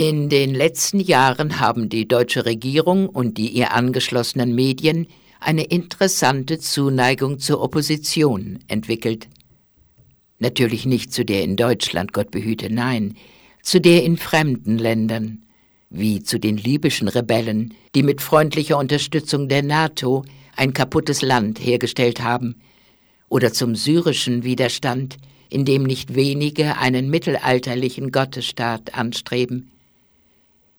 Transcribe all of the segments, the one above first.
In den letzten Jahren haben die deutsche Regierung und die ihr angeschlossenen Medien eine interessante Zuneigung zur Opposition entwickelt. Natürlich nicht zu der in Deutschland, Gott behüte, nein, zu der in fremden Ländern, wie zu den libyschen Rebellen, die mit freundlicher Unterstützung der NATO ein kaputtes Land hergestellt haben, oder zum syrischen Widerstand, in dem nicht wenige einen mittelalterlichen Gottesstaat anstreben.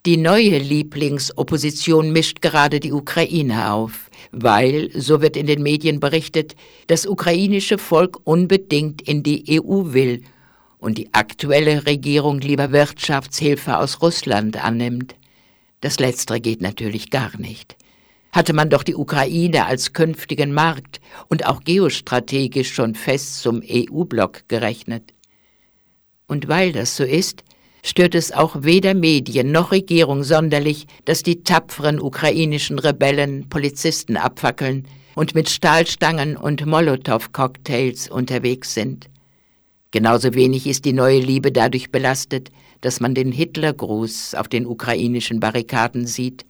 Die neue Lieblingsopposition mischt gerade die Ukraine auf, weil, so wird in den Medien berichtet, das ukrainische Volk unbedingt in die EU will und die aktuelle Regierung lieber Wirtschaftshilfe aus Russland annimmt. Das Letztere geht natürlich gar nicht. Hatte man doch die Ukraine als künftigen Markt und auch geostrategisch schon fest zum EU-Block gerechnet. Und weil das so ist, stört es auch weder Medien noch Regierung sonderlich, dass die tapferen ukrainischen Rebellen Polizisten abfackeln und mit Stahlstangen und Molotow-Cocktails unterwegs sind. Genauso wenig ist die neue Liebe dadurch belastet, dass man den Hitlergruß auf den ukrainischen Barrikaden sieht,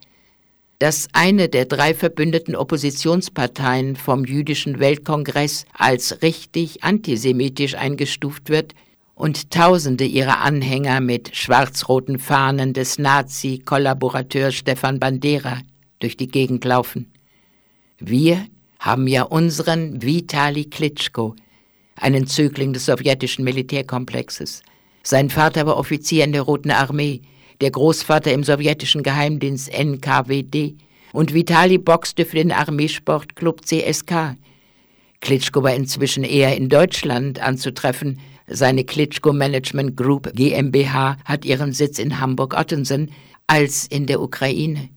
dass eine der drei verbündeten Oppositionsparteien vom jüdischen Weltkongress als richtig antisemitisch eingestuft wird und Tausende ihrer Anhänger mit schwarz-roten Fahnen des Nazi-Kollaborateurs Stefan Bandera durch die Gegend laufen. Wir haben ja unseren Vitali Klitschko, einen Zögling des sowjetischen Militärkomplexes. Sein Vater war Offizier in der Roten Armee, der Großvater im sowjetischen Geheimdienst NKWD und Vitali boxte für den Armeesportclub CSK. Klitschko war inzwischen eher in Deutschland anzutreffen, seine Klitschko Management Group GmbH hat ihren Sitz in Hamburg-Ottensen als in der Ukraine.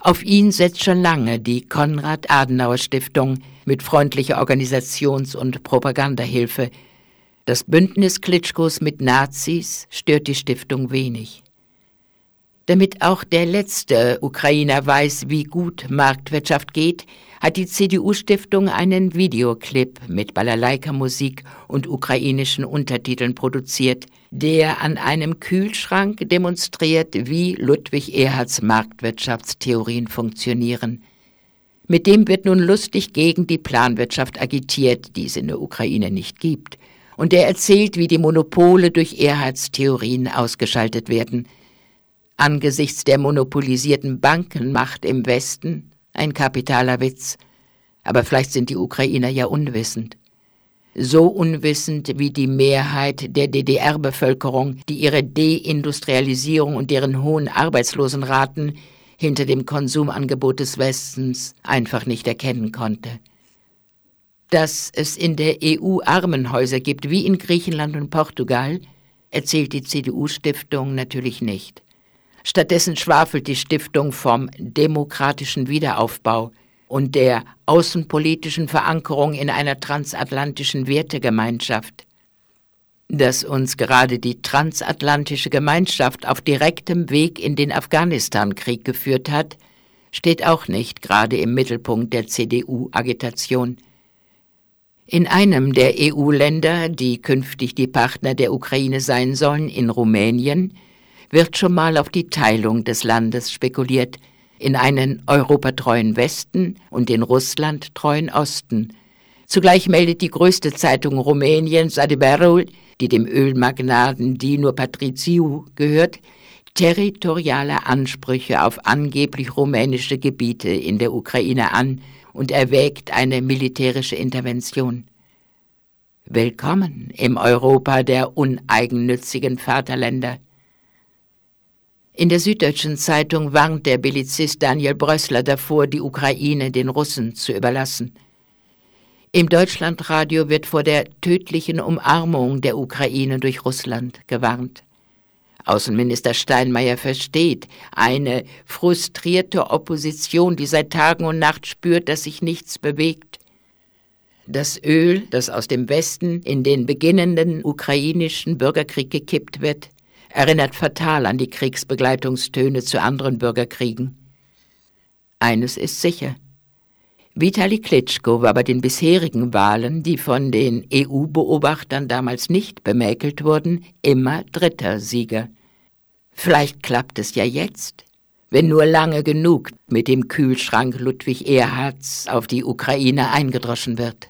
Auf ihn setzt schon lange die Konrad-Adenauer-Stiftung mit freundlicher Organisations- und Propagandahilfe. Das Bündnis Klitschkos mit Nazis stört die Stiftung wenig. Damit auch der letzte Ukrainer weiß, wie gut Marktwirtschaft geht, hat die CDU-Stiftung einen Videoclip mit Balalaika-Musik und ukrainischen Untertiteln produziert, der an einem Kühlschrank demonstriert, wie Ludwig Erhards Marktwirtschaftstheorien funktionieren. Mit dem wird nun lustig gegen die Planwirtschaft agitiert, die es in der Ukraine nicht gibt. Und er erzählt, wie die Monopole durch Erhards Theorien ausgeschaltet werden – angesichts der monopolisierten Bankenmacht im Westen ein kapitaler Witz. Aber vielleicht sind die Ukrainer ja unwissend. So unwissend wie die Mehrheit der DDR-Bevölkerung, die ihre Deindustrialisierung und deren hohen Arbeitslosenraten hinter dem Konsumangebot des Westens einfach nicht erkennen konnte. Dass es in der EU Armenhäuser gibt, wie in Griechenland und Portugal, erzählt die CDU-Stiftung natürlich nicht. Stattdessen schwafelt die Stiftung vom demokratischen Wiederaufbau und der außenpolitischen Verankerung in einer transatlantischen Wertegemeinschaft. Dass uns gerade die transatlantische Gemeinschaft auf direktem Weg in den Afghanistan-Krieg geführt hat, steht auch nicht gerade im Mittelpunkt der CDU-Agitation. In einem der EU-Länder, die künftig die Partner der Ukraine sein sollen, in Rumänien, wird schon mal auf die Teilung des Landes spekuliert in einen europatreuen Westen und den russlandtreuen Osten. Zugleich meldet die größte Zeitung Rumäniens, Adevărul, die dem Ölmagnaten Dino Patriciu gehört, territoriale Ansprüche auf angeblich rumänische Gebiete in der Ukraine an und erwägt eine militärische Intervention. Willkommen im Europa der uneigennützigen Vaterländer. In der Süddeutschen Zeitung warnt der Bellizist Daniel Brössler davor, die Ukraine den Russen zu überlassen. Im Deutschlandradio wird vor der tödlichen Umarmung der Ukraine durch Russland gewarnt. Außenminister Steinmeier versteht eine frustrierte Opposition, die seit Tagen und Nacht spürt, dass sich nichts bewegt. Das Öl, das aus dem Westen in den beginnenden ukrainischen Bürgerkrieg gekippt wird, erinnert fatal an die Kriegsbegleitungstöne zu anderen Bürgerkriegen. Eines ist sicher. Vitali Klitschko war bei den bisherigen Wahlen, die von den EU-Beobachtern damals nicht bemäkelt wurden, immer dritter Sieger. Vielleicht klappt es ja jetzt, wenn nur lange genug mit dem Kühlschrank Ludwig Erhards auf die Ukraine eingedroschen wird.